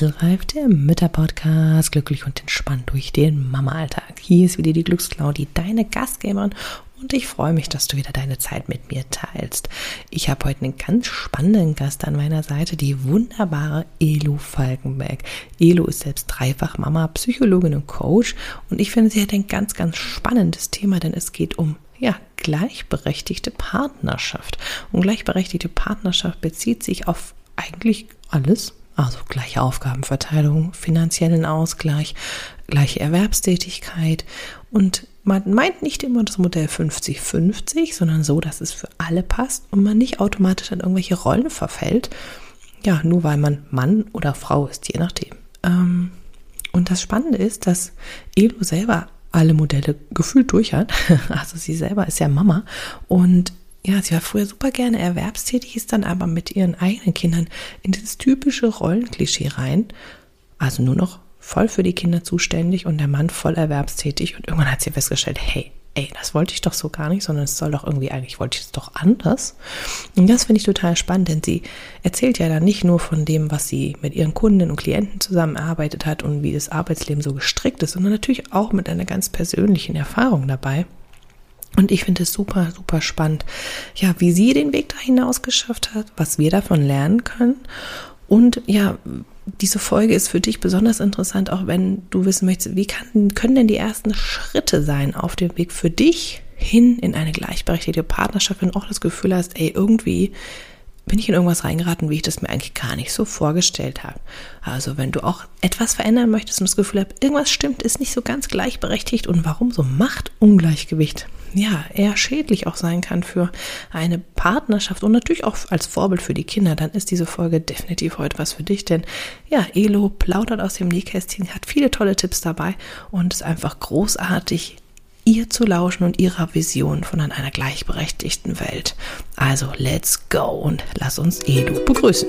Inselreif, der Mütterpodcast, glücklich und entspannt durch den Mama-Alltag. Hier ist wieder die Glücksclaudi, deine Gastgeberin und ich freue mich, dass du wieder deine Zeit mit mir teilst. Ich habe heute einen ganz spannenden Gast an meiner Seite, die wunderbare Elo Falkenberg. Elo ist selbst dreifach Mama, Psychologin und Coach und ich finde, sie hat ein ganz, ganz spannendes Thema, denn es geht um ja, gleichberechtigte Partnerschaft. Und gleichberechtigte Partnerschaft bezieht sich auf eigentlich alles. Also gleiche Aufgabenverteilung, finanziellen Ausgleich, gleiche Erwerbstätigkeit. Und man meint nicht immer das Modell 50-50, sondern so, dass es für alle passt und man nicht automatisch an irgendwelche Rollen verfällt. Ja, nur weil man Mann oder Frau ist, je nachdem. Ähm, und das Spannende ist, dass Elo selber alle Modelle gefühlt durch hat. Also sie selber ist ja Mama und ja, sie war früher super gerne erwerbstätig, ist dann aber mit ihren eigenen Kindern in dieses typische Rollenklischee rein. Also nur noch voll für die Kinder zuständig und der Mann voll erwerbstätig. Und irgendwann hat sie festgestellt, hey, ey, das wollte ich doch so gar nicht, sondern es soll doch irgendwie, eigentlich wollte ich es doch anders. Und das finde ich total spannend, denn sie erzählt ja dann nicht nur von dem, was sie mit ihren Kunden und Klienten zusammengearbeitet hat und wie das Arbeitsleben so gestrickt ist, sondern natürlich auch mit einer ganz persönlichen Erfahrung dabei. Und ich finde es super, super spannend, ja, wie sie den Weg da hinaus geschafft hat, was wir davon lernen können. Und ja, diese Folge ist für dich besonders interessant, auch wenn du wissen möchtest, wie kann, können denn die ersten Schritte sein auf dem Weg für dich hin in eine gleichberechtigte Partnerschaft, wenn du auch das Gefühl hast, ey, irgendwie bin ich in irgendwas reingeraten, wie ich das mir eigentlich gar nicht so vorgestellt habe. Also wenn du auch etwas verändern möchtest und das Gefühl hast, irgendwas stimmt, ist nicht so ganz gleichberechtigt und warum so Machtungleichgewicht ja eher schädlich auch sein kann für eine Partnerschaft und natürlich auch als Vorbild für die Kinder, dann ist diese Folge definitiv heute was für dich, denn ja, Elo plaudert aus dem Nähkästchen, hat viele tolle Tipps dabei und ist einfach großartig, ihr zu lauschen und ihrer Vision von einer gleichberechtigten Welt. Also let's go und lass uns Edu begrüßen.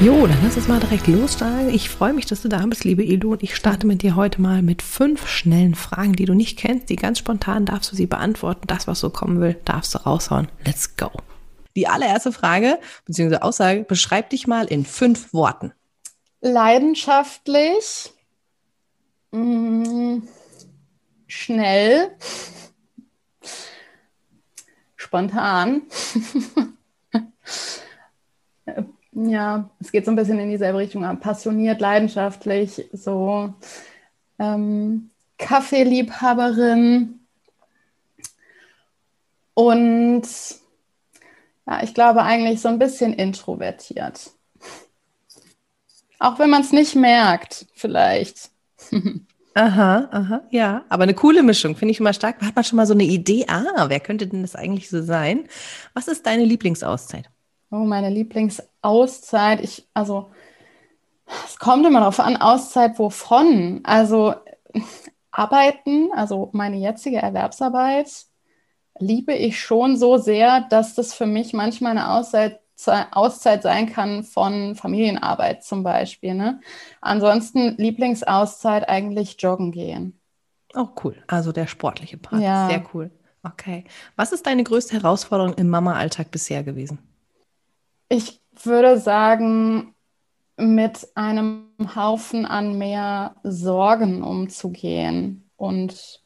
Jo, dann lass uns mal direkt losstarten. Ich freue mich, dass du da bist, liebe Edu, und ich starte mit dir heute mal mit fünf schnellen Fragen, die du nicht kennst, die ganz spontan darfst du sie beantworten. Das, was so kommen will, darfst du raushauen. Let's go. Die allererste Frage bzw. Aussage beschreib dich mal in fünf Worten. Leidenschaftlich, mm, schnell, spontan. Ja, es geht so ein bisschen in dieselbe Richtung. Passioniert, leidenschaftlich, so ähm, Kaffeeliebhaberin und ja, ich glaube eigentlich so ein bisschen introvertiert. Auch wenn man es nicht merkt, vielleicht. Aha, aha, ja. Aber eine coole Mischung, finde ich immer stark. Hat man schon mal so eine Idee? Ah, wer könnte denn das eigentlich so sein? Was ist deine Lieblingsauszeit? Oh, meine Lieblingsauszeit. Ich, also, es kommt immer darauf an, Auszeit wovon? Also, arbeiten, also meine jetzige Erwerbsarbeit, liebe ich schon so sehr, dass das für mich manchmal eine Auszeit, Auszeit sein kann von Familienarbeit zum Beispiel. Ne? Ansonsten Lieblingsauszeit eigentlich joggen gehen. Oh, cool. Also der sportliche Part. Ja. Sehr cool. Okay. Was ist deine größte Herausforderung im Mama-Alltag bisher gewesen? Ich würde sagen, mit einem Haufen an mehr Sorgen umzugehen und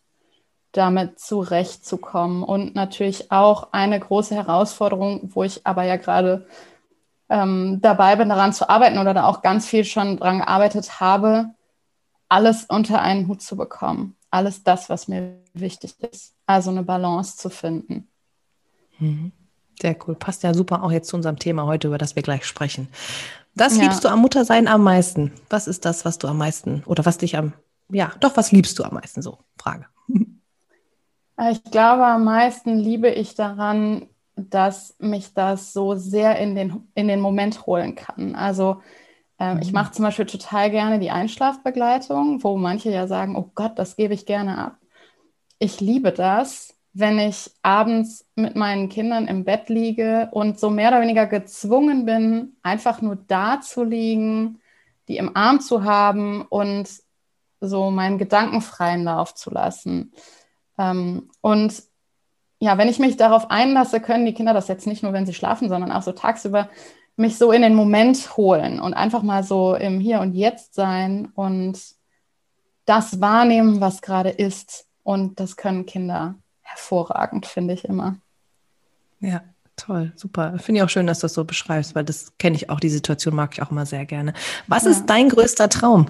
damit zurechtzukommen. Und natürlich auch eine große Herausforderung, wo ich aber ja gerade ähm, dabei bin, daran zu arbeiten oder da auch ganz viel schon dran gearbeitet habe, alles unter einen Hut zu bekommen. Alles das, was mir wichtig ist. Also eine Balance zu finden. Mhm. Sehr cool. Passt ja super auch jetzt zu unserem Thema heute, über das wir gleich sprechen. Das ja. liebst du am Muttersein am meisten. Was ist das, was du am meisten oder was dich am, ja, doch, was liebst du am meisten? So, Frage. Ich glaube, am meisten liebe ich daran, dass mich das so sehr in den, in den Moment holen kann. Also Ähm, mhm. Ich mache zum Beispiel total gerne die Einschlafbegleitung, wo manche ja sagen, oh Gott, das gebe ich gerne ab. Ich liebe das, wenn ich abends mit meinen Kindern im Bett liege und so mehr oder weniger gezwungen bin, einfach nur da zu liegen, die im Arm zu haben und so meinen gedankenfreien Lauf zu lassen. Ähm, und ja, wenn ich mich darauf einlasse, können die Kinder das jetzt nicht nur, wenn sie schlafen, sondern auch so tagsüber mich so in den Moment holen und einfach mal so im Hier und Jetzt sein und das wahrnehmen, was gerade ist. Und das können Kinder hervorragend, finde ich immer. Ja, toll, super. Finde ich auch schön, dass du das so beschreibst, weil das kenne ich auch, die Situation mag ich auch immer sehr gerne. Was ja. ist dein größter Traum?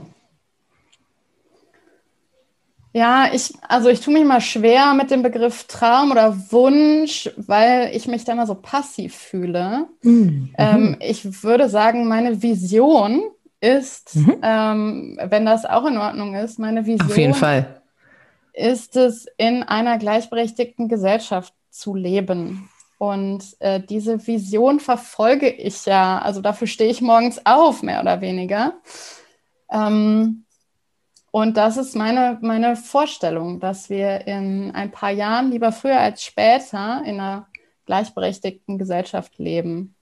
Ja, ich, also ich tue mich mal schwer mit dem Begriff Traum oder Wunsch, weil ich mich da immer so passiv fühle. Mhm. Ähm, ich würde sagen, meine Vision ist, mhm. ähm, wenn das auch in Ordnung ist, meine Vision Auf jeden Fall. Ist es, in einer gleichberechtigten Gesellschaft zu leben. Und äh, diese Vision verfolge ich ja, also dafür stehe ich morgens auf, mehr oder weniger. Ähm, und das ist meine, meine Vorstellung, dass wir in ein paar Jahren, lieber früher als später, in einer gleichberechtigten Gesellschaft leben.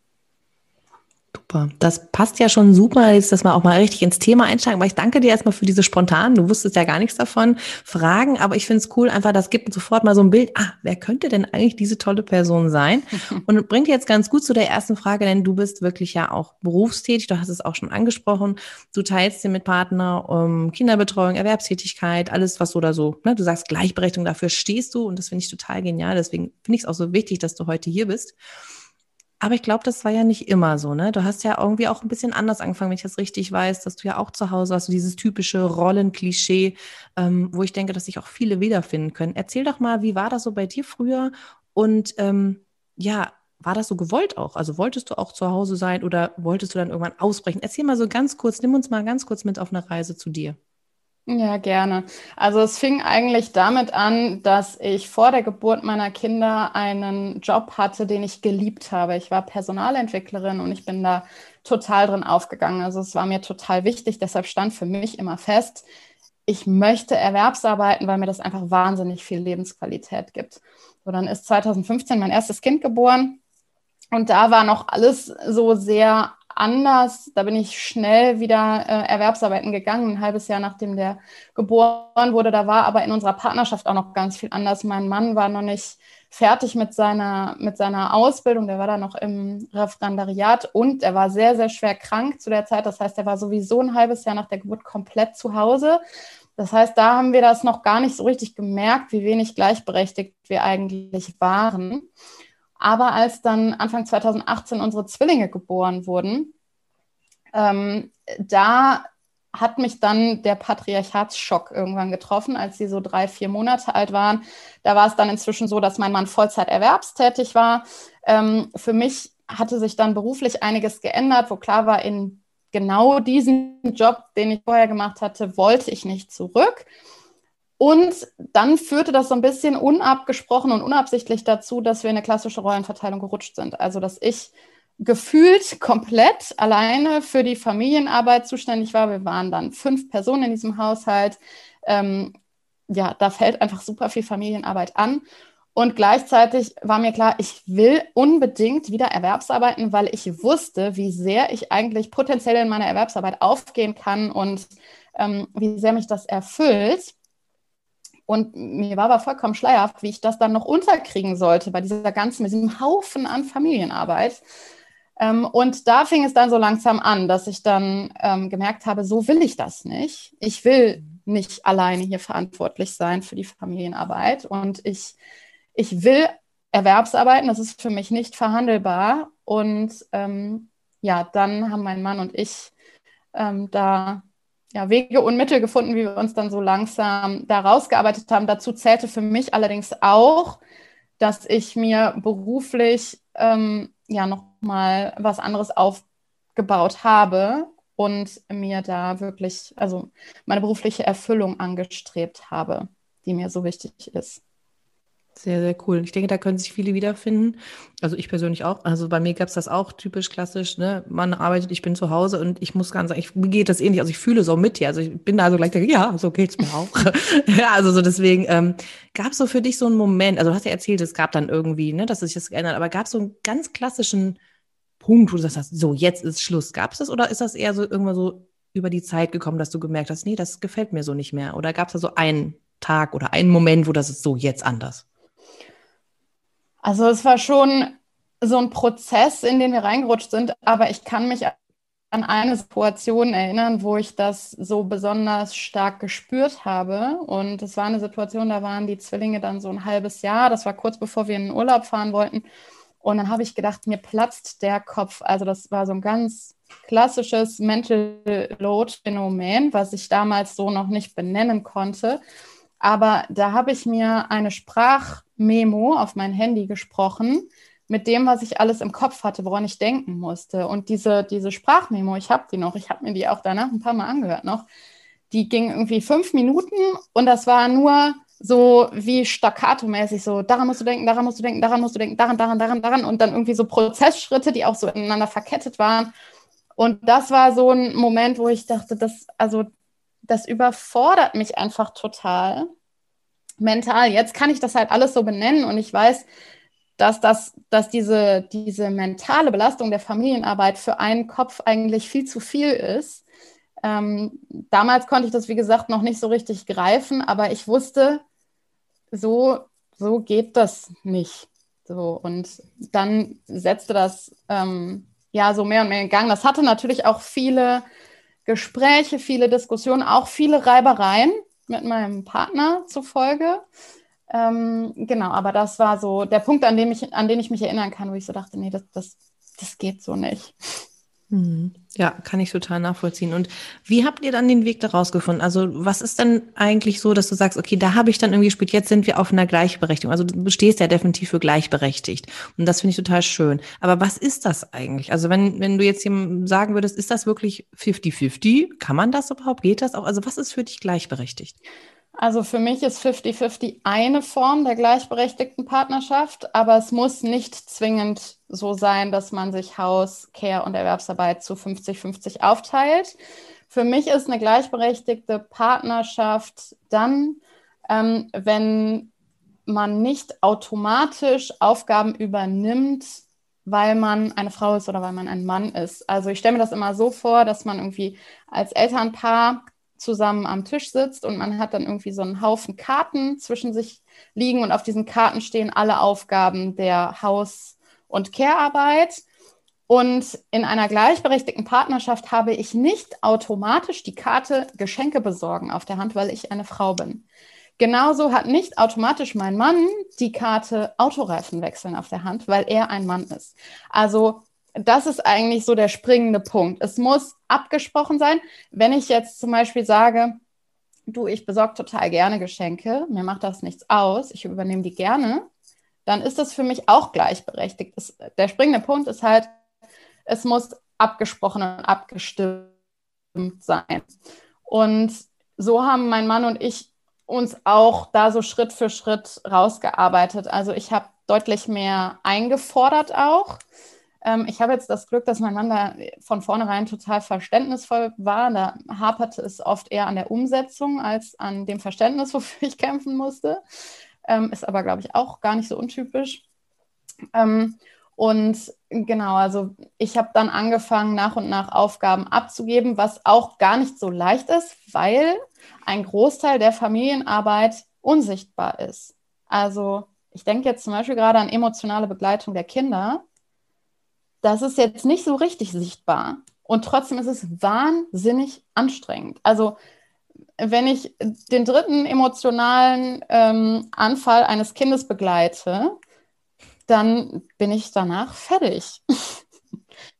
Super. Das passt ja schon super, jetzt, dass wir auch mal richtig ins Thema einsteigen. Aber ich danke dir erstmal für diese spontanen, du wusstest ja gar nichts davon, Fragen. Aber ich finde es cool, einfach, das gibt sofort mal so ein Bild. Ah, wer könnte denn eigentlich diese tolle Person sein? Und bringt jetzt ganz gut zu der ersten Frage, denn du bist wirklich ja auch berufstätig. Du hast es auch schon angesprochen. Du teilst dir mit Partner um Kinderbetreuung, Erwerbstätigkeit, alles, was so oder so. Ne? Du sagst Gleichberechtigung, dafür stehst du. Und das finde ich total genial. Deswegen finde ich es auch so wichtig, dass du heute hier bist. Aber ich glaube, das war ja nicht immer so, ne? Du hast ja irgendwie auch ein bisschen anders angefangen, wenn ich das richtig weiß, dass du ja auch zu Hause hast, dieses typische Rollenklischee, ähm, wo ich denke, dass sich auch viele wiederfinden können. Erzähl doch mal, wie war das so bei dir früher? Und ähm, ja, war das so gewollt auch? Also wolltest du auch zu Hause sein oder wolltest du dann irgendwann ausbrechen? Erzähl mal so ganz kurz, nimm uns mal ganz kurz mit auf eine Reise zu dir. Ja, gerne. Also es fing eigentlich damit an, dass ich vor der Geburt meiner Kinder einen Job hatte, den ich geliebt habe. Ich war Personalentwicklerin und ich bin da total drin aufgegangen. Also es war mir total wichtig, deshalb stand für mich immer fest, ich möchte Erwerbsarbeiten, weil mir das einfach wahnsinnig viel Lebensqualität gibt. So, dann ist 2015 mein erstes Kind geboren und da war noch alles so sehr anders. Da bin ich schnell wieder äh, Erwerbsarbeiten gegangen, ein halbes Jahr nachdem der geboren wurde. Da war aber in unserer Partnerschaft auch noch ganz viel anders. Mein Mann war noch nicht fertig mit seiner, mit seiner Ausbildung. Der war da noch im Referendariat und er war sehr, sehr schwer krank zu der Zeit. Das heißt, er war sowieso ein halbes Jahr nach der Geburt komplett zu Hause. Das heißt, da haben wir das noch gar nicht so richtig gemerkt, wie wenig gleichberechtigt wir eigentlich waren. Aber als dann Anfang 2018 unsere Zwillinge geboren wurden, ähm, da hat mich dann der Patriarchatsschock irgendwann getroffen, als sie so drei, vier Monate alt waren. Da war es dann inzwischen so, dass mein Mann Vollzeit erwerbstätig war. Ähm, für mich hatte sich dann beruflich einiges geändert, wo klar war, in genau diesen Job, den ich vorher gemacht hatte, wollte ich nicht zurück. Und dann führte das so ein bisschen unabgesprochen und unabsichtlich dazu, dass wir in eine klassische Rollenverteilung gerutscht sind. Also, dass ich gefühlt komplett alleine für die Familienarbeit zuständig war. Wir waren dann fünf Personen in diesem Haushalt. Ähm, ja, da fällt einfach super viel Familienarbeit an. Und gleichzeitig war mir klar, ich will unbedingt wieder Erwerbsarbeiten, weil ich wusste, wie sehr ich eigentlich potenziell in meiner Erwerbsarbeit aufgehen kann und ähm, wie sehr mich das erfüllt. Und mir war aber vollkommen schleierhaft, wie ich das dann noch unterkriegen sollte bei dieser ganzen, mit diesem Haufen an Familienarbeit. Ähm, und da fing es dann so langsam an, dass ich dann ähm, gemerkt habe, so will ich das nicht. Ich will nicht alleine hier verantwortlich sein für die Familienarbeit. Und ich, ich will Erwerbsarbeiten, das ist für mich nicht verhandelbar. Und ähm, ja, dann haben mein Mann und ich ähm, da ja, Wege und Mittel gefunden, wie wir uns dann so langsam da rausgearbeitet haben. Dazu zählte für mich allerdings auch, dass ich mir beruflich ähm, ja nochmal was anderes aufgebaut habe und mir da wirklich, also meine berufliche Erfüllung angestrebt habe, die mir so wichtig ist. Sehr, sehr cool. Ich denke, da können sich viele wiederfinden. Also ich persönlich auch. Also bei mir gab es das auch typisch klassisch. Ne? Man arbeitet, ich bin zu Hause und ich muss ganz sagen, ich, mir geht das ähnlich. Also ich fühle so mit dir. Also ich bin da so gleich, ja, so geht's mir auch. ja, also so deswegen ähm, gab es so für dich so einen Moment. Also du hast ja erzählt, es gab dann irgendwie, ne, dass sich das geändert. Aber gab es so einen ganz klassischen Punkt, wo du sagst, so jetzt ist Schluss. Gab es das oder ist das eher so irgendwann so über die Zeit gekommen, dass du gemerkt hast, nee, das gefällt mir so nicht mehr? Oder gab es da so einen Tag oder einen Moment, wo das ist so jetzt anders? Also es war schon so ein Prozess, in den wir reingerutscht sind, aber ich kann mich an eine Situation erinnern, wo ich das so besonders stark gespürt habe. Und es war eine Situation, da waren die Zwillinge dann so ein halbes Jahr. Das war kurz bevor wir in den Urlaub fahren wollten. Und dann habe ich gedacht, mir platzt der Kopf. Also das war so ein ganz klassisches Mental Load Phänomen, was ich damals so noch nicht benennen konnte. Aber da habe ich mir eine Sprachmemo auf mein Handy gesprochen mit dem, was ich alles im Kopf hatte, woran ich denken musste. Und diese, diese Sprachmemo, ich habe die noch, ich habe mir die auch danach ein paar Mal angehört noch, die ging irgendwie fünf Minuten und das war nur so wie staccato-mäßig, so daran musst du denken, daran musst du denken, daran musst du denken, daran, daran, daran, daran und dann irgendwie so Prozessschritte, die auch so ineinander verkettet waren. Und das war so ein Moment, wo ich dachte, das, also das überfordert mich einfach total mental. Jetzt kann ich das halt alles so benennen und ich weiß, dass, das, dass diese, diese mentale Belastung der Familienarbeit für einen Kopf eigentlich viel zu viel ist. Ähm, damals konnte ich das, wie gesagt, noch nicht so richtig greifen, aber ich wusste, so, so geht das nicht. So, und dann setzte das ähm, ja so mehr und mehr in Gang. Das hatte natürlich auch viele Gespräche, viele Diskussionen, auch viele Reibereien mit meinem Partner zufolge. Ähm, genau, aber das war so der Punkt, an dem ich, an den ich mich erinnern kann, wo ich so dachte, nee, das, das, das geht so nicht. Mhm. Ja, kann ich total nachvollziehen. Und wie habt ihr dann den Weg daraus gefunden? Also, was ist denn eigentlich so, dass du sagst, okay, da habe ich dann irgendwie gespielt, jetzt sind wir auf einer Gleichberechtigung. Also, du stehst ja definitiv für gleichberechtigt. Und das finde ich total schön. Aber was ist das eigentlich? Also, wenn, wenn du jetzt jemandem sagen würdest, ist das wirklich 50-50? Kann man das überhaupt? Geht das auch? Also, was ist für dich gleichberechtigt? Also für mich ist 50-50 eine Form der gleichberechtigten Partnerschaft, aber es muss nicht zwingend so sein, dass man sich Haus, Care und Erwerbsarbeit zu 50-50 aufteilt. Für mich ist eine gleichberechtigte Partnerschaft dann, ähm, wenn man nicht automatisch Aufgaben übernimmt, weil man eine Frau ist oder weil man ein Mann ist. Also ich stelle mir das immer so vor, dass man irgendwie als Elternpaar zusammen am Tisch sitzt und man hat dann irgendwie so einen Haufen Karten zwischen sich liegen und auf diesen Karten stehen alle Aufgaben der Haus- und Care-Arbeit. Und in einer gleichberechtigten Partnerschaft habe ich nicht automatisch die Karte Geschenke besorgen auf der Hand, weil ich eine Frau bin. Genauso hat nicht automatisch mein Mann die Karte Autoreifen wechseln auf der Hand, weil er ein Mann ist. Also das ist eigentlich so der springende Punkt. Es muss abgesprochen sein. Wenn ich jetzt zum Beispiel sage, du, ich besorge total gerne Geschenke, mir macht das nichts aus, ich übernehme die gerne, dann ist das für mich auch gleichberechtigt. Es, der springende Punkt ist halt, es muss abgesprochen und abgestimmt sein. Und so haben mein Mann und ich uns auch da so Schritt für Schritt rausgearbeitet. Also ich habe deutlich mehr eingefordert auch. Ähm, ich habe jetzt das Glück, dass mein Mann da von vornherein total verständnisvoll war. Da haperte es oft eher an der Umsetzung als an dem Verständnis, wofür ich kämpfen musste. Ähm, ist aber, glaube ich, auch gar nicht so untypisch. Ähm, und genau, also ich habe dann angefangen, nach und nach Aufgaben abzugeben, was auch gar nicht so leicht ist, weil ein Großteil der Familienarbeit unsichtbar ist. Also ich denke jetzt zum Beispiel gerade an emotionale Begleitung der Kinder das ist jetzt nicht so richtig sichtbar. Und trotzdem ist es wahnsinnig anstrengend. Also wenn ich den dritten emotionalen ähm, Anfall eines Kindes begleite, dann bin ich danach fertig.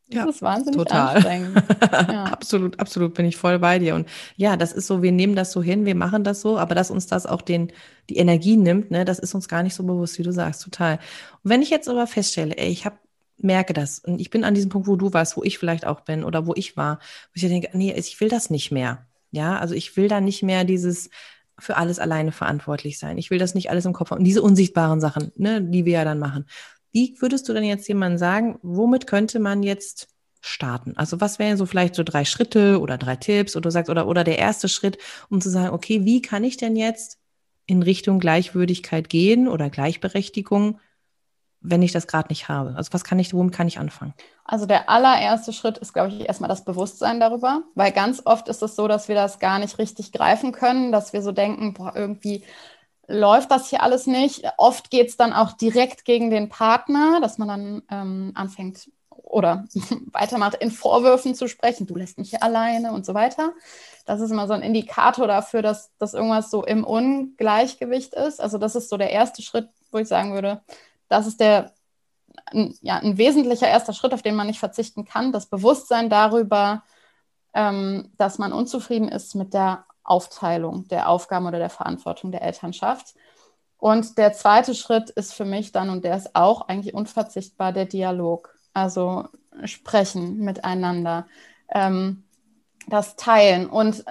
Das ja, ist wahnsinnig total. anstrengend. Ja. absolut, absolut bin ich voll bei dir. Und ja, das ist so, wir nehmen das so hin, wir machen das so, aber dass uns das auch den, die Energie nimmt, ne, das ist uns gar nicht so bewusst, wie du sagst, total. Und wenn ich jetzt aber feststelle, ey, ich habe merke das. Und ich bin an diesem Punkt, wo du warst, wo ich vielleicht auch bin oder wo ich war, wo ich denke, nee, ich will das nicht mehr. Ja, also ich will da nicht mehr dieses für alles alleine verantwortlich sein. Ich will das nicht alles im Kopf haben. Und diese unsichtbaren Sachen, ne, die wir ja dann machen. Wie würdest du denn jetzt jemandem sagen, womit könnte man jetzt starten? Also was wären so vielleicht so drei Schritte oder drei Tipps oder du sagst, oder, oder der erste Schritt, um zu sagen, okay, wie kann ich denn jetzt in Richtung Gleichwürdigkeit gehen oder Gleichberechtigung, wenn ich das gerade nicht habe? Also was kann ich, womit kann ich anfangen? Also der allererste Schritt ist, glaube ich, erstmal das Bewusstsein darüber, weil ganz oft ist es so, dass wir das gar nicht richtig greifen können, dass wir so denken, boah, irgendwie läuft das hier alles nicht. Oft geht es dann auch direkt gegen den Partner, dass man dann ähm, anfängt oder weitermacht, in Vorwürfen zu sprechen, du lässt mich hier alleine und so weiter. Das ist immer so ein Indikator dafür, dass, dass irgendwas so im Ungleichgewicht ist. Also das ist so der erste Schritt, wo ich sagen würde, das ist der ein, ja, ein wesentlicher erster Schritt, auf den man nicht verzichten kann, das Bewusstsein darüber, ähm, dass man unzufrieden ist mit der Aufteilung der Aufgaben oder der Verantwortung der Elternschaft. Und der zweite Schritt ist für mich dann, und der ist auch eigentlich unverzichtbar, der Dialog. Also sprechen miteinander, ähm, das Teilen. Und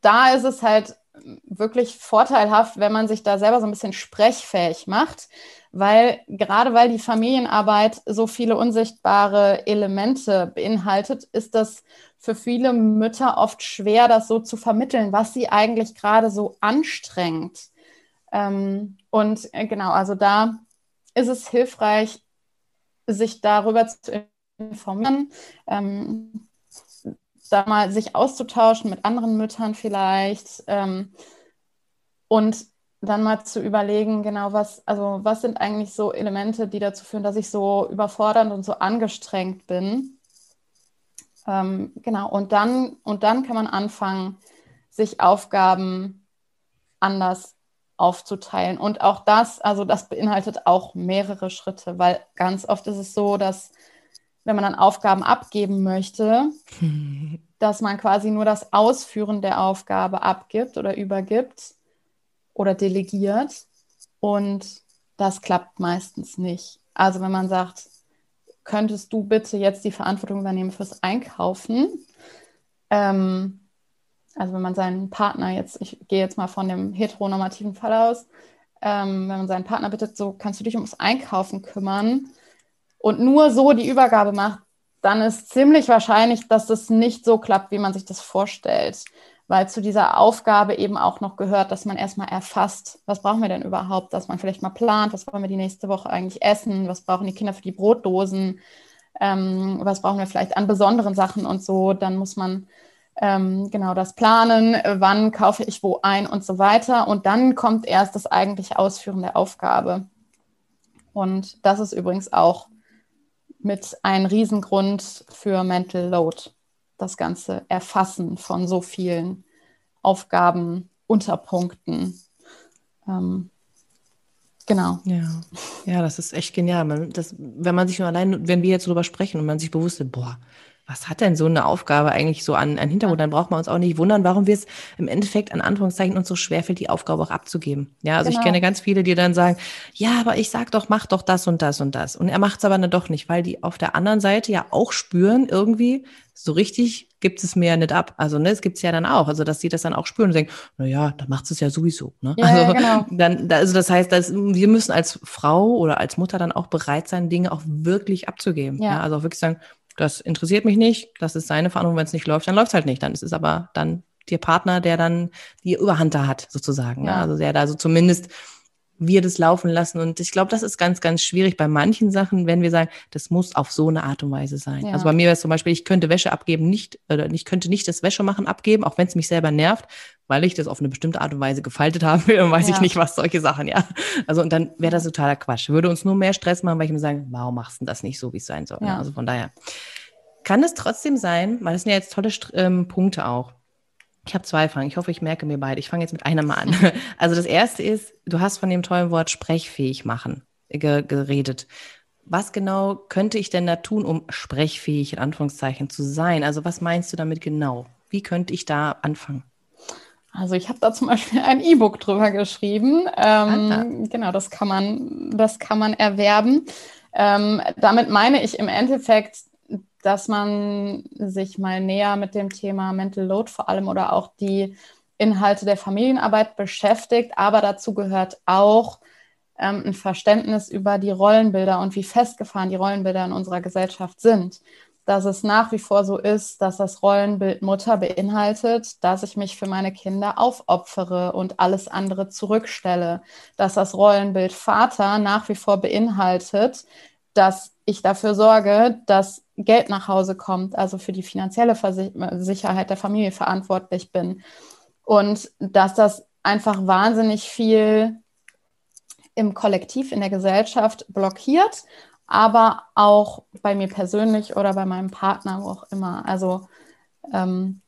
da ist es halt wirklich vorteilhaft, wenn man sich da selber so ein bisschen sprechfähig macht, weil gerade weil die Familienarbeit so viele unsichtbare Elemente beinhaltet, ist das für viele Mütter oft schwer, das so zu vermitteln, was sie eigentlich gerade so anstrengt. Ähm, und äh, genau, also da ist es hilfreich, sich darüber zu informieren, ähm, da mal sich auszutauschen mit anderen Müttern vielleicht ähm, und dann mal zu überlegen, genau was, also was sind eigentlich so Elemente, die dazu führen, dass ich so überfordernd und so angestrengt bin. Ähm, genau, und dann, und dann kann man anfangen, sich Aufgaben anders aufzuteilen. Und auch das, also das beinhaltet auch mehrere Schritte, weil ganz oft ist es so, dass wenn man dann Aufgaben abgeben möchte, dass man quasi nur das Ausführen der Aufgabe abgibt oder übergibt oder delegiert. Und das klappt meistens nicht. Also wenn man sagt, könntest du bitte jetzt die Verantwortung übernehmen fürs Einkaufen? Ähm, also wenn man seinen Partner jetzt, ich gehe jetzt mal von dem heteronormativen Fall aus, ähm, wenn man seinen Partner bittet, so kannst du dich ums Einkaufen kümmern und nur so die Übergabe macht, dann ist ziemlich wahrscheinlich, dass das nicht so klappt, wie man sich das vorstellt weil zu dieser Aufgabe eben auch noch gehört, dass man erstmal erfasst, was brauchen wir denn überhaupt, dass man vielleicht mal plant, was wollen wir die nächste Woche eigentlich essen, was brauchen die Kinder für die Brotdosen, ähm, was brauchen wir vielleicht an besonderen Sachen und so. Dann muss man ähm, genau das planen, wann kaufe ich wo ein und so weiter. Und dann kommt erst das eigentliche Ausführen der Aufgabe. Und das ist übrigens auch mit ein Riesengrund für Mental Load das ganze Erfassen von so vielen Aufgaben, Unterpunkten. Ähm, genau. Ja. ja, das ist echt genial. Man, das, wenn man sich nur allein, wenn wir jetzt darüber sprechen und man sich bewusst ist, boah, was hat denn so eine Aufgabe eigentlich so an, an Hintergrund? Dann braucht man uns auch nicht wundern, warum wir es im Endeffekt an Anführungszeichen uns so schwerfällt, die Aufgabe auch abzugeben. Ja, also genau. ich kenne ganz viele, die dann sagen, ja, aber ich sag doch, mach doch das und das und das. Und er macht es aber dann doch nicht, weil die auf der anderen Seite ja auch spüren, irgendwie, so richtig gibt es mir ja nicht ab. Also, ne, es gibt es ja dann auch. Also, dass sie das dann auch spüren und denken, na ja, dann macht es ja sowieso. Ne? Ja, also, ja, genau. dann, also das heißt, dass wir müssen als Frau oder als Mutter dann auch bereit sein, Dinge auch wirklich abzugeben. Ja. ja also auch wirklich sagen, das interessiert mich nicht, das ist seine Verantwortung, wenn es nicht läuft, dann läuft es halt nicht. Dann ist es aber dann der Partner, der dann die Überhand da hat, sozusagen. Ja. Ne? Also der da so zumindest wir das laufen lassen. Und ich glaube, das ist ganz, ganz schwierig bei manchen Sachen, wenn wir sagen, das muss auf so eine Art und Weise sein. Ja. Also bei mir wäre es zum Beispiel, ich könnte Wäsche abgeben, nicht, oder ich könnte nicht das Wäschemachen abgeben, auch wenn es mich selber nervt, weil ich das auf eine bestimmte Art und Weise gefaltet haben will und weiß ja. ich nicht, was solche Sachen, ja. Also und dann wäre das totaler Quatsch. Würde uns nur mehr Stress machen, weil ich mir sagen, warum machst du das nicht so, wie es sein soll? Ja. Also von daher. Kann es trotzdem sein, weil das sind ja jetzt tolle ähm, Punkte auch, ich habe zwei Fragen. Ich hoffe, ich merke mir beide. Ich fange jetzt mit einer mal an. Also das erste ist, du hast von dem tollen Wort sprechfähig machen ge geredet. Was genau könnte ich denn da tun, um sprechfähig in Anführungszeichen zu sein? Also was meinst du damit genau? Wie könnte ich da anfangen? Also ich habe da zum Beispiel ein E-Book drüber geschrieben. Ähm, genau, das kann man, das kann man erwerben. Ähm, damit meine ich im Endeffekt dass man sich mal näher mit dem Thema Mental Load vor allem oder auch die Inhalte der Familienarbeit beschäftigt, aber dazu gehört auch ähm, ein Verständnis über die Rollenbilder und wie festgefahren die Rollenbilder in unserer Gesellschaft sind. Dass es nach wie vor so ist, dass das Rollenbild Mutter beinhaltet, dass ich mich für meine Kinder aufopfere und alles andere zurückstelle. Dass das Rollenbild Vater nach wie vor beinhaltet, dass ich dafür sorge, dass Geld nach Hause kommt, also für die finanzielle Versich Sicherheit der Familie verantwortlich bin. Und dass das einfach wahnsinnig viel im Kollektiv, in der Gesellschaft blockiert, aber auch bei mir persönlich oder bei meinem Partner, wo auch immer. Also ähm,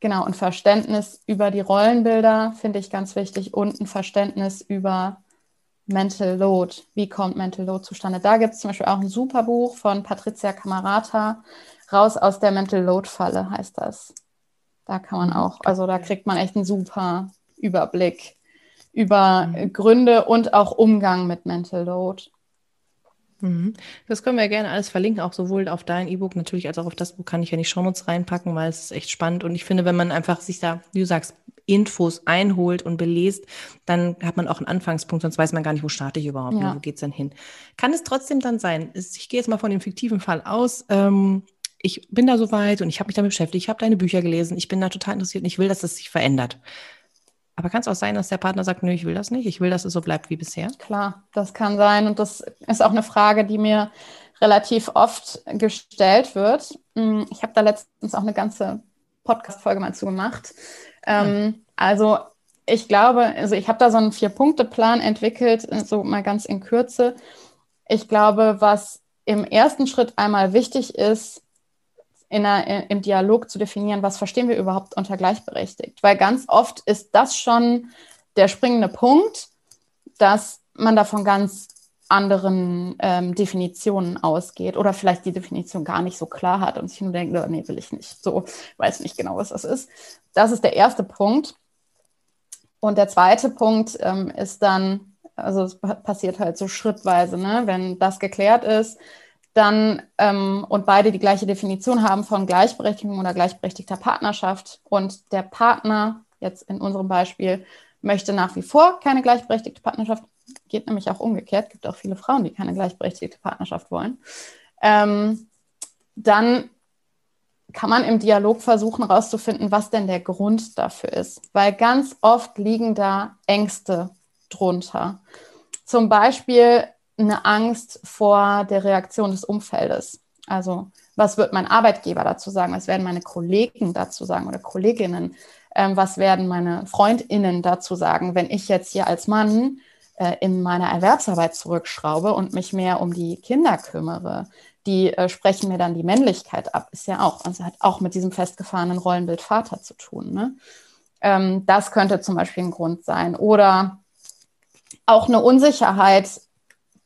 genau, ein Verständnis über die Rollenbilder finde ich ganz wichtig und ein Verständnis über Mental Load. Wie kommt Mental Load zustande? Da gibt es zum Beispiel auch ein super Buch von Patricia Camarata, Raus aus der Mental Load Falle heißt das. Da kann man auch, also da kriegt man echt einen super Überblick über mhm. Gründe und auch Umgang mit Mental Load. Mhm. Das können wir gerne alles verlinken, auch sowohl auf dein E-Book natürlich als auch auf das Buch kann ich ja die Shownotes reinpacken, weil es ist echt spannend. Und ich finde, wenn man einfach sich da, wie du sagst, Infos einholt und belest, dann hat man auch einen Anfangspunkt, sonst weiß man gar nicht, wo starte ich überhaupt, ne? ja. wo geht's denn hin. Kann es trotzdem dann sein, ich gehe jetzt mal von dem fiktiven Fall aus, ähm, ich bin da soweit und ich habe mich damit beschäftigt, ich habe deine Bücher gelesen, ich bin da total interessiert und ich will, dass das sich verändert. Aber kann es auch sein, dass der Partner sagt, nö, ich will das nicht, ich will, dass es so bleibt wie bisher? Klar, das kann sein. Und das ist auch eine Frage, die mir relativ oft gestellt wird. Hm, ich habe da letztens auch eine ganze Podcast-Folge mal zugemacht. Ähm, also ich glaube, also ich habe da so einen Vier-Punkte-Plan entwickelt, so mal ganz in Kürze. Ich glaube, was im ersten Schritt einmal wichtig ist, in einer, im Dialog zu definieren, was verstehen wir überhaupt unter gleichberechtigt. Weil ganz oft ist das schon der springende Punkt, dass man davon ganz anderen ähm, Definitionen ausgeht oder vielleicht die Definition gar nicht so klar hat und sich nur denkt, nee, will ich nicht. So, weiß nicht genau, was das ist. Das ist der erste Punkt. Und der zweite Punkt ähm, ist dann, also es passiert halt so schrittweise, ne? wenn das geklärt ist, dann ähm, und beide die gleiche Definition haben von Gleichberechtigung oder gleichberechtigter Partnerschaft und der Partner, jetzt in unserem Beispiel, möchte nach wie vor keine gleichberechtigte Partnerschaft, geht nämlich auch umgekehrt, gibt auch viele Frauen, die keine gleichberechtigte Partnerschaft wollen, ähm, dann kann man im Dialog versuchen herauszufinden, was denn der Grund dafür ist. Weil ganz oft liegen da Ängste drunter. Zum Beispiel eine Angst vor der Reaktion des Umfeldes. Also was wird mein Arbeitgeber dazu sagen? Was werden meine Kollegen dazu sagen oder Kolleginnen? Ähm, was werden meine Freundinnen dazu sagen, wenn ich jetzt hier als Mann äh, in meiner Erwerbsarbeit zurückschraube und mich mehr um die Kinder kümmere? Die äh, sprechen mir dann die Männlichkeit ab. Ist ja auch, also hat auch mit diesem festgefahrenen Rollenbild Vater zu tun. Ne? Ähm, das könnte zum Beispiel ein Grund sein. Oder auch eine Unsicherheit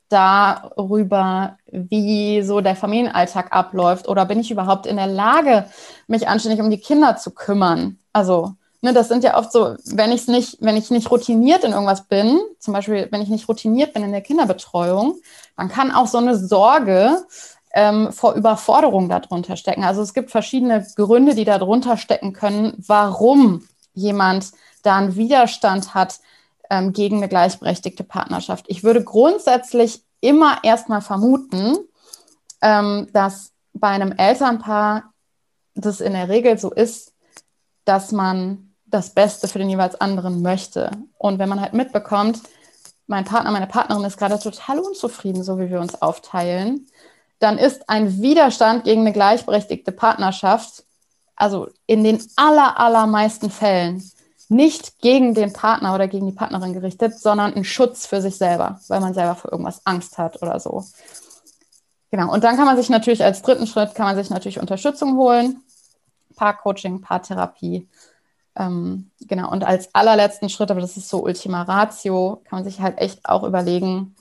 darüber, wie so der Familienalltag abläuft oder bin ich überhaupt in der Lage, mich anständig um die Kinder zu kümmern? Also, ne, das sind ja oft so, wenn ich nicht, wenn ich nicht routiniert in irgendwas bin, zum Beispiel, wenn ich nicht routiniert bin in der Kinderbetreuung, dann kann auch so eine Sorge ähm, vor Überforderung darunter stecken. Also es gibt verschiedene Gründe, die darunter stecken können, warum jemand da einen Widerstand hat, ähm, gegen eine gleichberechtigte Partnerschaft. Ich würde grundsätzlich immer erstmal vermuten, ähm, dass bei einem Elternpaar das in der Regel so ist, dass man das Beste für den jeweils anderen möchte. Und wenn man halt mitbekommt, mein Partner, meine Partnerin ist gerade total unzufrieden, so wie wir uns aufteilen, dann ist ein Widerstand gegen eine gleichberechtigte Partnerschaft, also in den aller, allermeisten Fällen, nicht gegen den Partner oder gegen die Partnerin gerichtet, sondern ein Schutz für sich selber, weil man selber vor irgendwas Angst hat oder so. Genau. Und dann kann man sich natürlich als dritten Schritt kann man sich natürlich Unterstützung holen, Paarcoaching, Paartherapie. Ähm, genau. Und als allerletzten Schritt, aber das ist so Ultima Ratio, kann man sich halt echt auch überlegen,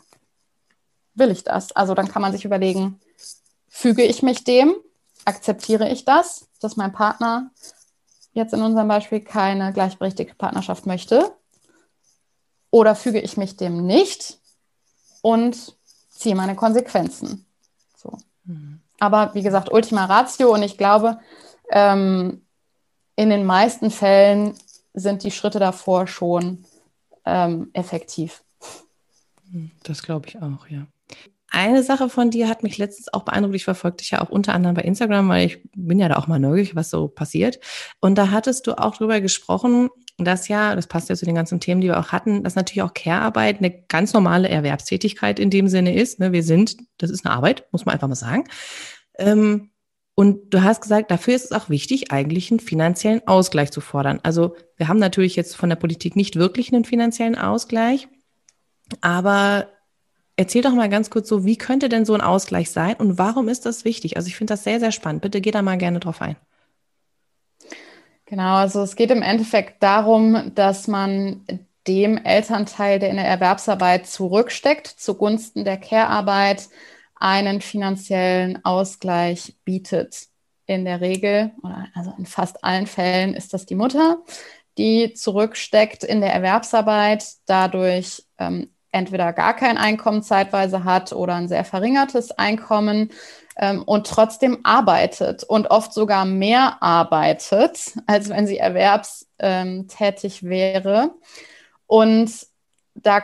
will ich das? Also dann kann man sich überlegen, füge ich mich dem? Akzeptiere ich das, dass mein Partner jetzt in unserem Beispiel keine gleichberechtigte Partnerschaft möchte? Oder füge ich mich dem nicht und ziehe meine Konsequenzen? So. Mhm. Aber wie gesagt, Ultima Ratio und ich glaube, ähm, in den meisten Fällen sind die Schritte davor schon ähm, effektiv. Das glaube ich auch, ja. Eine Sache von dir hat mich letztens auch beeindruckt. Ich verfolge dich ja auch unter anderem bei Instagram, weil ich bin ja da auch mal neugierig, was so passiert. Und da hattest du auch drüber gesprochen, dass ja, das passt ja zu den ganzen Themen, die wir auch hatten, dass natürlich auch Care-Arbeit eine ganz normale Erwerbstätigkeit in dem Sinne ist. Ne? Wir sind, das ist eine Arbeit, muss man einfach mal sagen. Ähm, und du hast gesagt, dafür ist es auch wichtig, eigentlich einen finanziellen Ausgleich zu fordern. Also wir haben natürlich jetzt von der Politik nicht wirklich einen finanziellen Ausgleich, aber erzähl doch mal ganz kurz so, wie könnte denn so ein Ausgleich sein und warum ist das wichtig? Also ich finde das sehr, sehr spannend. Bitte geh da mal gerne drauf ein. Genau, also es geht im Endeffekt darum, dass man dem Elternteil, der in der Erwerbsarbeit zurücksteckt, zugunsten der Care-Arbeit einen finanziellen Ausgleich bietet. In der Regel, oder also in fast allen Fällen ist das die Mutter, die zurücksteckt in der Erwerbsarbeit, dadurch ähm, entweder gar kein Einkommen zeitweise hat oder ein sehr verringertes Einkommen ähm, und trotzdem arbeitet und oft sogar mehr arbeitet, als wenn sie erwerbstätig wäre. Und da,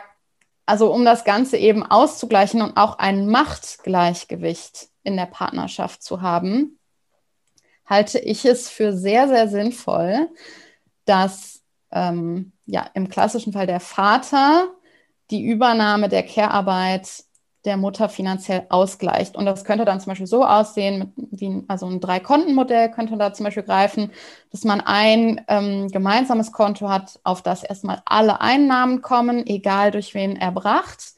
also um das Ganze eben auszugleichen und auch ein Machtgleichgewicht in der Partnerschaft zu haben, halte ich es für sehr, sehr sinnvoll, dass ähm, ja, im klassischen Fall der Vater die Übernahme der Care-Arbeit der Mutter finanziell ausgleicht. Und das könnte dann zum Beispiel so aussehen, wie also ein Drei-Konten-Modell könnte da zum Beispiel greifen, dass man ein ähm, gemeinsames Konto hat, auf das erstmal alle Einnahmen kommen, egal durch wen erbracht.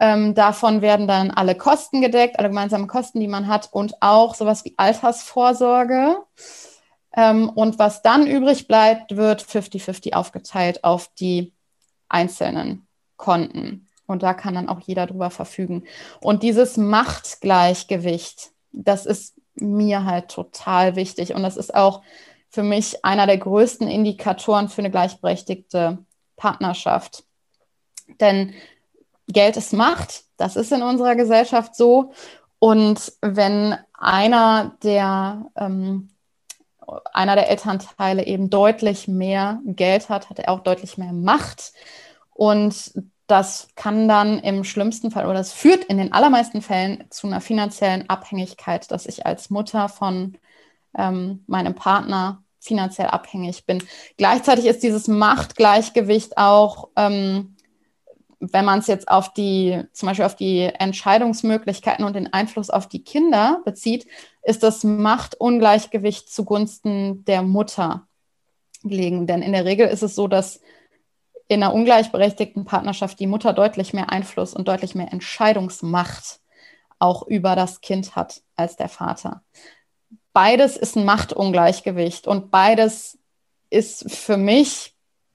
Ähm, davon werden dann alle Kosten gedeckt, alle gemeinsamen Kosten, die man hat und auch sowas wie Altersvorsorge. Ähm, und was dann übrig bleibt, wird 50-50 aufgeteilt auf die einzelnen Konten. Und da kann dann auch jeder drüber verfügen. Und dieses Machtgleichgewicht, das ist mir halt total wichtig. Und das ist auch für mich einer der größten Indikatoren für eine gleichberechtigte Partnerschaft. Denn Geld ist Macht, das ist in unserer Gesellschaft so. Und wenn einer der, ähm, einer der Elternteile eben deutlich mehr Geld hat, hat er auch deutlich mehr Macht. Und das kann dann im schlimmsten Fall oder es führt in den allermeisten Fällen zu einer finanziellen Abhängigkeit, dass ich als Mutter von ähm, meinem Partner finanziell abhängig bin. Gleichzeitig ist dieses Machtgleichgewicht auch, ähm, wenn man es jetzt auf die, zum Beispiel auf die Entscheidungsmöglichkeiten und den Einfluss auf die Kinder bezieht, ist das Machtungleichgewicht zugunsten der Mutter gelegen. Denn in der Regel ist es so, dass in einer ungleichberechtigten Partnerschaft die Mutter deutlich mehr Einfluss und deutlich mehr Entscheidungsmacht auch über das Kind hat als der Vater. Beides ist ein Machtungleichgewicht und beides ist für mich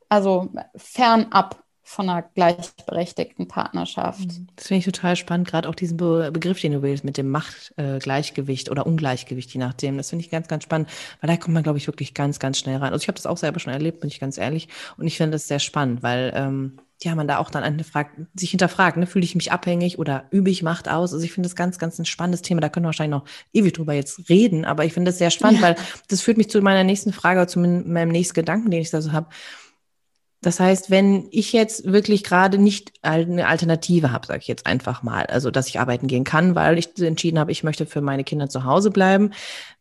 also fernab von einer gleichberechtigten Partnerschaft. Mhm. Das finde ich total spannend, gerade auch diesen Be Begriff, den du willst, mit dem Machtgleichgewicht äh, oder Ungleichgewicht, je nachdem. Das finde ich ganz, ganz spannend, weil da kommt man, glaube ich, wirklich ganz, ganz schnell rein. Also ich habe das auch selber schon erlebt, bin ich ganz ehrlich. Und ich finde das sehr spannend, weil ähm, ja, man da auch dann fragt, sich hinterfragt, ne, fühle ich mich abhängig oder übe ich Macht aus? Also ich finde das ganz, ganz ein spannendes Thema. Da können wir wahrscheinlich noch ewig drüber jetzt reden, aber ich finde das sehr spannend, ja. weil das führt mich zu meiner nächsten Frage, zu meinem nächsten Gedanken, den ich da so habe. Das heißt, wenn ich jetzt wirklich gerade nicht eine Alternative habe, sage ich jetzt einfach mal, also dass ich arbeiten gehen kann, weil ich entschieden habe, ich möchte für meine Kinder zu Hause bleiben,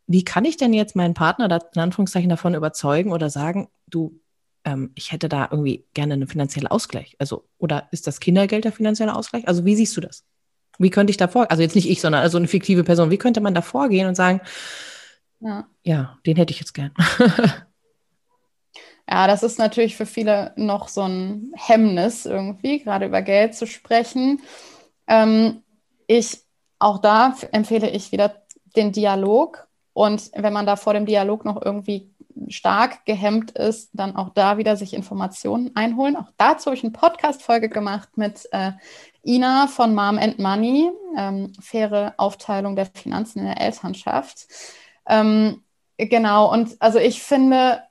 wie kann ich denn jetzt meinen Partner da in Anführungszeichen davon überzeugen oder sagen, du, ähm, ich hätte da irgendwie gerne einen finanziellen Ausgleich? Also, oder ist das Kindergeld der finanzielle Ausgleich? Also, wie siehst du das? Wie könnte ich da vor, also jetzt nicht ich, sondern also eine fiktive Person, wie könnte man da vorgehen und sagen, ja, ja den hätte ich jetzt gern. Ja, das ist natürlich für viele noch so ein Hemmnis irgendwie, gerade über Geld zu sprechen. Ähm, ich, auch da empfehle ich wieder den Dialog. Und wenn man da vor dem Dialog noch irgendwie stark gehemmt ist, dann auch da wieder sich Informationen einholen. Auch dazu habe ich eine Podcast-Folge gemacht mit äh, Ina von Mom and Money, ähm, faire Aufteilung der Finanzen in der Elternschaft. Ähm, genau, und also ich finde,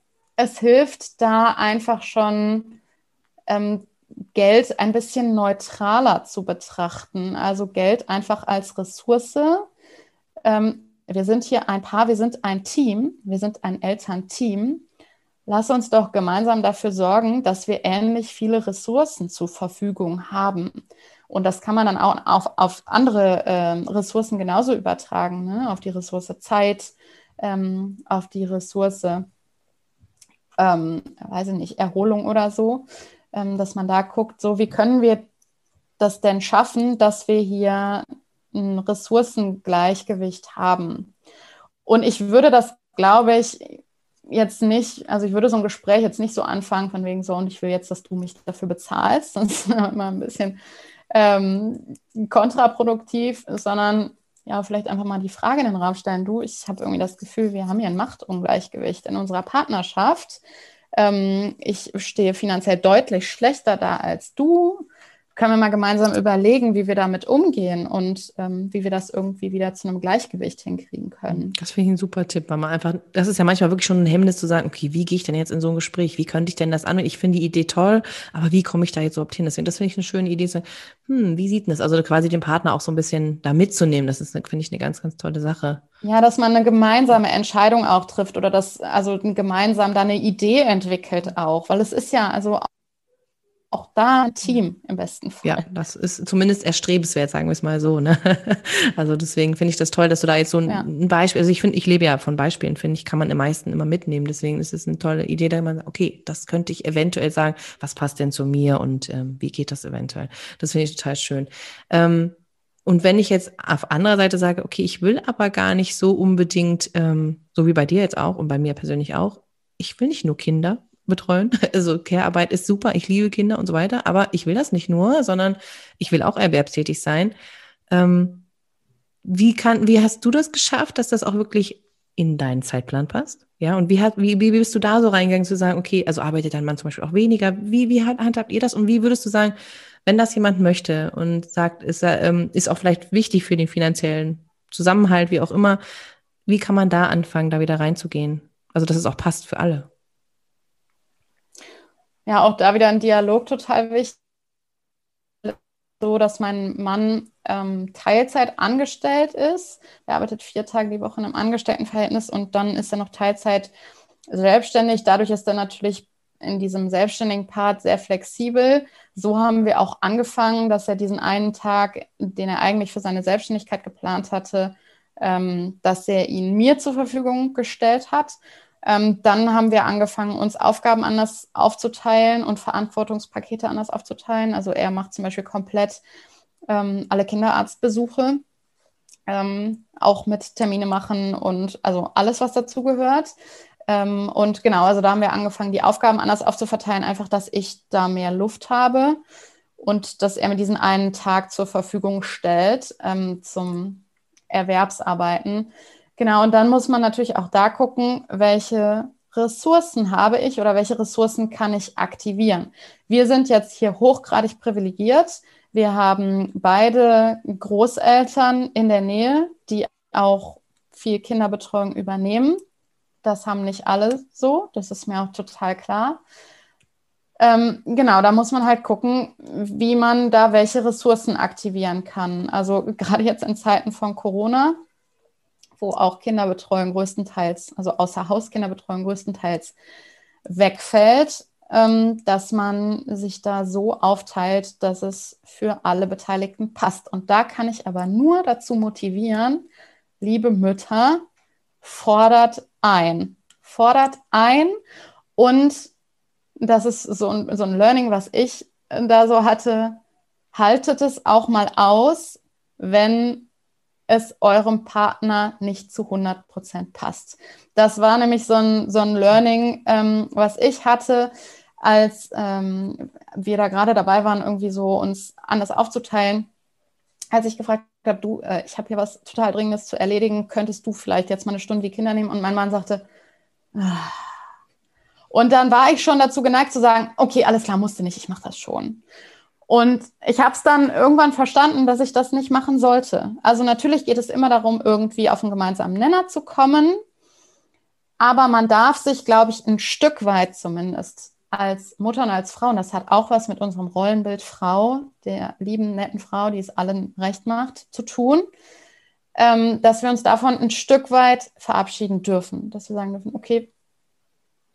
es hilft da einfach schon ähm, Geld ein bisschen neutraler zu betrachten. Also Geld einfach als Ressource. Ähm, wir sind hier ein Paar, wir sind ein Team, wir sind ein Elternteam. lass uns doch gemeinsam dafür sorgen, dass wir ähnlich viele Ressourcen zur Verfügung haben. Und das kann man dann auch auf, auf andere äh, Ressourcen genauso übertragen, ne? auf die Ressource Zeit, ähm, auf die Ressource, ähm, weiß ich nicht, Erholung oder so, ähm, dass man da guckt, so wie können wir das denn schaffen, dass wir hier ein Ressourcengleichgewicht haben. Und ich würde das, glaube ich, jetzt nicht, also ich würde so ein Gespräch jetzt nicht so anfangen von wegen so, und ich will jetzt, dass du mich dafür bezahlst, sonst immer ein bisschen ähm, kontraproduktiv, sondern ja, vielleicht einfach mal die Frage in den Raum stellen, du, ich habe irgendwie das Gefühl, wir haben hier ein Machtungleichgewicht in unserer Partnerschaft. Ähm, ich stehe finanziell deutlich schlechter da als du können wir mal gemeinsam überlegen, wie wir damit umgehen und ähm, wie wir das irgendwie wieder zu einem Gleichgewicht hinkriegen können. Das finde ich ein super Tipp, weil man einfach, das ist ja manchmal wirklich schon ein Hemmnis zu sagen, okay, wie gehe ich denn jetzt in so ein Gespräch? Wie könnte ich denn das anwenden? Ich finde die Idee toll, aber wie komme ich da jetzt überhaupt hin? Deswegen, das finde ich eine schöne Idee, so, hm, wie sieht denn das? Also quasi den Partner auch so ein bisschen da mitzunehmen, das ist, finde ich, eine ganz, ganz tolle Sache. Ja, dass man eine gemeinsame Entscheidung auch trifft oder dass also gemeinsam da eine Idee entwickelt auch, weil es ist ja also auch da ein Team im besten Fall. Ja, das ist zumindest erstrebenswert, sagen wir es mal so. Ne? Also deswegen finde ich das toll, dass du da jetzt so ein, ja. ein Beispiel, also ich finde, ich lebe ja von Beispielen, finde ich, kann man im meisten immer mitnehmen. Deswegen ist es eine tolle Idee, da man sagt, okay, das könnte ich eventuell sagen, was passt denn zu mir und ähm, wie geht das eventuell? Das finde ich total schön. Ähm, und wenn ich jetzt auf anderer Seite sage, okay, ich will aber gar nicht so unbedingt, ähm, so wie bei dir jetzt auch und bei mir persönlich auch, ich will nicht nur Kinder, betreuen. Also Care-Arbeit ist super, ich liebe Kinder und so weiter, aber ich will das nicht nur, sondern ich will auch erwerbstätig sein. Ähm, wie kann, wie hast du das geschafft, dass das auch wirklich in deinen Zeitplan passt? Ja, und wie, hat, wie, wie bist du da so reingegangen zu sagen, okay, also arbeitet dein Mann zum Beispiel auch weniger? Wie, wie handhabt ihr das? Und wie würdest du sagen, wenn das jemand möchte und sagt, ist, ähm, ist auch vielleicht wichtig für den finanziellen Zusammenhalt, wie auch immer, wie kann man da anfangen, da wieder reinzugehen? Also, dass es auch passt für alle. Ja, auch da wieder ein Dialog total wichtig. So, dass mein Mann ähm, Teilzeit angestellt ist. Er arbeitet vier Tage die Woche in einem Angestelltenverhältnis und dann ist er noch Teilzeit selbstständig. Dadurch ist er natürlich in diesem selbstständigen Part sehr flexibel. So haben wir auch angefangen, dass er diesen einen Tag, den er eigentlich für seine Selbstständigkeit geplant hatte, ähm, dass er ihn mir zur Verfügung gestellt hat. Ähm, dann haben wir angefangen, uns Aufgaben anders aufzuteilen und Verantwortungspakete anders aufzuteilen. Also er macht zum Beispiel komplett ähm, alle Kinderarztbesuche, ähm, auch mit Termine machen und also alles, was dazugehört. Ähm, und genau, also da haben wir angefangen, die Aufgaben anders aufzuverteilen, einfach, dass ich da mehr Luft habe und dass er mir diesen einen Tag zur Verfügung stellt ähm, zum Erwerbsarbeiten. Genau, und dann muss man natürlich auch da gucken, welche Ressourcen habe ich oder welche Ressourcen kann ich aktivieren. Wir sind jetzt hier hochgradig privilegiert. Wir haben beide Großeltern in der Nähe, die auch viel Kinderbetreuung übernehmen. Das haben nicht alle so, das ist mir auch total klar. Ähm, genau, da muss man halt gucken, wie man da welche Ressourcen aktivieren kann. Also gerade jetzt in Zeiten von Corona wo auch Kinderbetreuung größtenteils, also außer Hauskinderbetreuung größtenteils wegfällt, ähm, dass man sich da so aufteilt, dass es für alle Beteiligten passt. Und da kann ich aber nur dazu motivieren, liebe Mütter, fordert ein. Fordert ein und das ist so ein, so ein Learning, was ich da so hatte, haltet es auch mal aus, wenn es eurem Partner nicht zu 100 Prozent passt. Das war nämlich so ein, so ein Learning, ähm, was ich hatte, als ähm, wir da gerade dabei waren, irgendwie so uns anders aufzuteilen. Als ich gefragt habe, du, äh, ich habe hier was total Dringendes zu erledigen, könntest du vielleicht jetzt mal eine Stunde die Kinder nehmen? Und mein Mann sagte, ah. und dann war ich schon dazu geneigt zu sagen, okay, alles klar, musste nicht, ich mache das schon. Und ich habe es dann irgendwann verstanden, dass ich das nicht machen sollte. Also natürlich geht es immer darum, irgendwie auf einen gemeinsamen Nenner zu kommen. Aber man darf sich, glaube ich, ein Stück weit zumindest als Mutter und als Frau, und das hat auch was mit unserem Rollenbild Frau, der lieben, netten Frau, die es allen recht macht, zu tun, ähm, dass wir uns davon ein Stück weit verabschieden dürfen. Dass wir sagen dürfen, okay,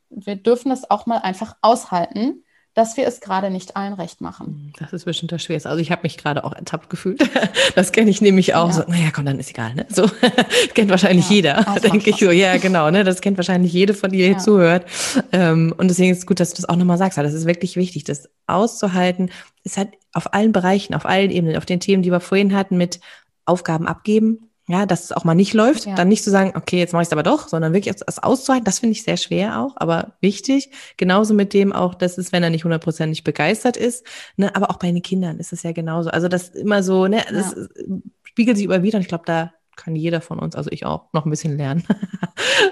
wir dürfen es auch mal einfach aushalten, dass wir es gerade nicht allen recht machen. Das ist bestimmt das Schwerste. Also ich habe mich gerade auch ertappt gefühlt. Das kenne ich nämlich auch. Ja. So, naja, komm, dann ist egal. Ne? So kennt wahrscheinlich ja, jeder, denke ich so. Ja, genau. Ne? Das kennt wahrscheinlich jede von dir, die ja. zuhört. Ähm, und deswegen ist es gut, dass du das auch nochmal sagst. Das ist wirklich wichtig, das auszuhalten. Es hat auf allen Bereichen, auf allen Ebenen, auf den Themen, die wir vorhin hatten, mit Aufgaben abgeben, ja, dass es auch mal nicht läuft, ja. dann nicht zu sagen, okay, jetzt mache ich es aber doch, sondern wirklich das auszuhalten, das finde ich sehr schwer auch, aber wichtig. Genauso mit dem auch, dass es, wenn er nicht hundertprozentig begeistert ist, ne, aber auch bei den Kindern ist es ja genauso. Also das immer so, ne, das ja. spiegelt sich über wieder und ich glaube, da kann jeder von uns, also ich auch, noch ein bisschen lernen.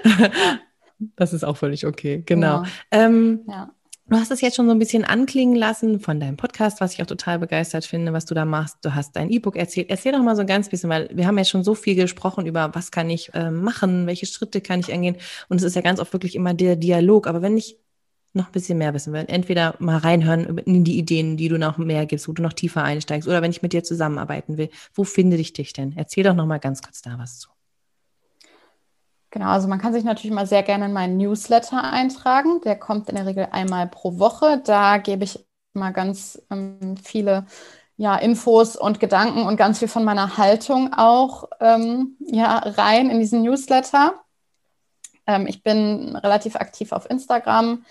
das ist auch völlig okay, genau. Ja. Ähm, ja. Du hast es jetzt schon so ein bisschen anklingen lassen von deinem Podcast, was ich auch total begeistert finde, was du da machst. Du hast dein E-Book erzählt. Erzähl doch mal so ein ganz bisschen, weil wir haben ja schon so viel gesprochen über, was kann ich äh, machen, welche Schritte kann ich angehen. Und es ist ja ganz oft wirklich immer der Dialog. Aber wenn ich noch ein bisschen mehr wissen will, entweder mal reinhören in die Ideen, die du noch mehr gibst, wo du noch tiefer einsteigst, oder wenn ich mit dir zusammenarbeiten will, wo finde ich dich denn? Erzähl doch noch mal ganz kurz da was zu. Genau, also man kann sich natürlich mal sehr gerne in meinen Newsletter eintragen. Der kommt in der Regel einmal pro Woche. Da gebe ich mal ganz ähm, viele ja, Infos und Gedanken und ganz viel von meiner Haltung auch ähm, ja, rein in diesen Newsletter. Ähm, ich bin relativ aktiv auf Instagram.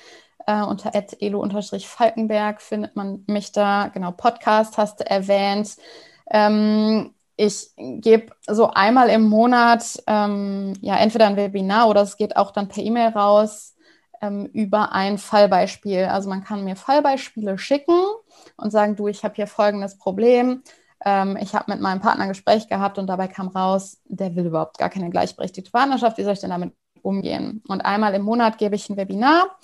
Äh, unter elo-falkenberg findet man mich da. Genau, Podcast hast du erwähnt. Ähm, ich gebe so einmal im Monat ähm, ja entweder ein Webinar oder es geht auch dann per E-Mail raus ähm, über ein Fallbeispiel. Also man kann mir Fallbeispiele schicken und sagen, du, ich habe hier folgendes Problem. Ähm, ich habe mit meinem Partner ein Gespräch gehabt und dabei kam raus, der will überhaupt gar keine gleichberechtigte Partnerschaft. Wie soll ich denn damit umgehen? Und einmal im Monat gebe ich ein Webinar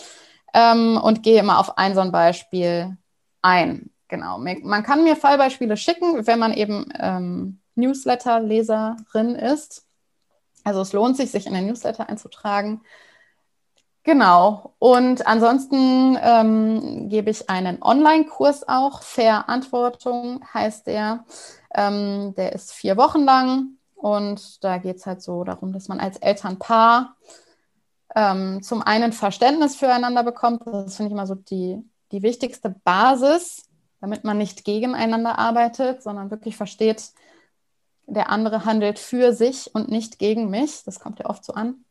ähm, und gehe immer auf ein so ein Beispiel ein. Genau. Man kann mir Fallbeispiele schicken, wenn man eben ähm, Newsletter-Leserin ist. Also es lohnt sich, sich in den Newsletter einzutragen. Genau. Und ansonsten ähm, gebe ich einen Online-Kurs auch. Verantwortung heißt der. Ähm, der ist vier Wochen lang. Und da geht es halt so darum, dass man als Elternpaar ähm, zum einen Verständnis füreinander bekommt. Das finde ich immer so die, die wichtigste Basis, damit man nicht gegeneinander arbeitet, sondern wirklich versteht, der andere handelt für sich und nicht gegen mich. Das kommt ja oft so an.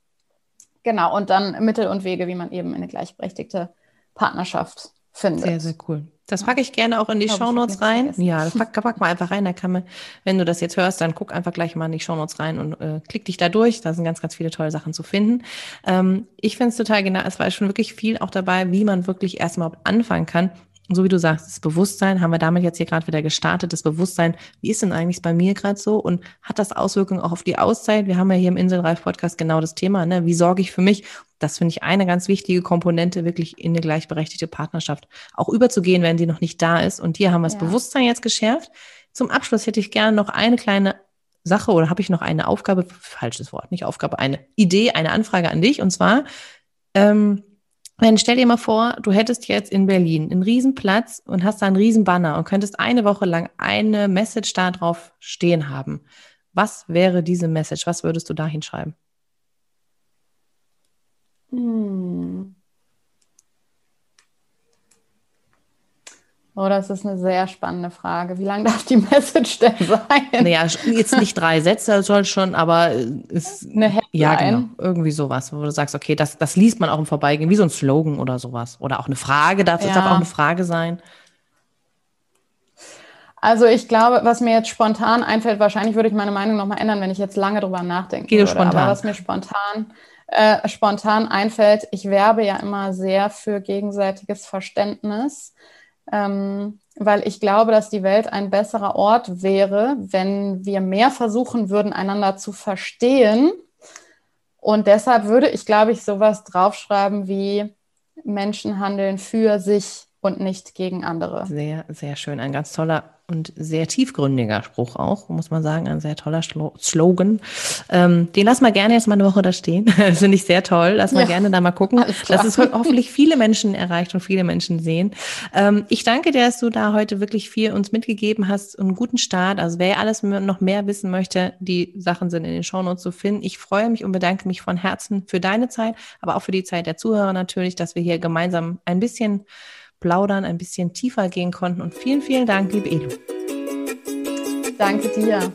Genau, und dann Mittel und Wege, wie man eben eine gleichberechtigte Partnerschaft findet. Sehr, sehr cool. Das packe ich gerne auch in die Shownotes rein. Ja, das pack, pack mal einfach rein. Da kann man, wenn du das jetzt hörst, dann guck einfach gleich mal in die Shownotes rein und äh, klick dich da durch. Da sind ganz, ganz viele tolle Sachen zu finden. Ähm, ich finde es total genau, es war schon wirklich viel auch dabei, wie man wirklich erstmal anfangen kann, so wie du sagst, das Bewusstsein haben wir damit jetzt hier gerade wieder gestartet. Das Bewusstsein, wie ist denn eigentlich bei mir gerade so und hat das Auswirkungen auch auf die Auszeit? Wir haben ja hier im Inselreif Podcast genau das Thema, ne? Wie sorge ich für mich? Das finde ich eine ganz wichtige Komponente, wirklich in eine gleichberechtigte Partnerschaft auch überzugehen, wenn die noch nicht da ist. Und hier haben wir das ja. Bewusstsein jetzt geschärft. Zum Abschluss hätte ich gerne noch eine kleine Sache oder habe ich noch eine Aufgabe, falsches Wort, nicht Aufgabe, eine Idee, eine Anfrage an dich. Und zwar, ähm, wenn, stell dir mal vor, du hättest jetzt in Berlin einen Riesenplatz und hast da einen Riesenbanner und könntest eine Woche lang eine Message da drauf stehen haben. Was wäre diese Message? Was würdest du da hinschreiben? Hm. Oh, das ist eine sehr spannende Frage. Wie lang darf die Message denn sein? Naja, jetzt nicht drei Sätze soll schon, aber ist eine Headline. Ja, genau. Irgendwie sowas, wo du sagst, okay, das, das liest man auch im Vorbeigehen, wie so ein Slogan oder sowas. Oder auch eine Frage, darf, ja. darf auch eine Frage sein. Also ich glaube, was mir jetzt spontan einfällt, wahrscheinlich würde ich meine Meinung nochmal ändern, wenn ich jetzt lange drüber nachdenke. Geh würde. Spontan. Aber was mir spontan, äh, spontan einfällt, ich werbe ja immer sehr für gegenseitiges Verständnis ähm, weil ich glaube, dass die Welt ein besserer Ort wäre, wenn wir mehr versuchen würden, einander zu verstehen. Und deshalb würde ich, glaube ich, sowas draufschreiben wie Menschen handeln für sich und nicht gegen andere. Sehr, sehr schön. Ein ganz toller und sehr tiefgründiger Spruch auch, muss man sagen. Ein sehr toller Slogan. Ähm, den lassen wir gerne jetzt mal eine Woche da stehen. das finde ich sehr toll. Lass mal ja, gerne da mal gucken, dass es hoffentlich viele Menschen erreicht und viele Menschen sehen. Ähm, ich danke dir, dass du da heute wirklich viel uns mitgegeben hast und einen guten Start. Also wer alles noch mehr wissen möchte, die Sachen sind in den Shownotes zu finden. Ich freue mich und bedanke mich von Herzen für deine Zeit, aber auch für die Zeit der Zuhörer natürlich, dass wir hier gemeinsam ein bisschen plaudern, ein bisschen tiefer gehen konnten. Und vielen, vielen Dank, liebe Elu. Danke dir.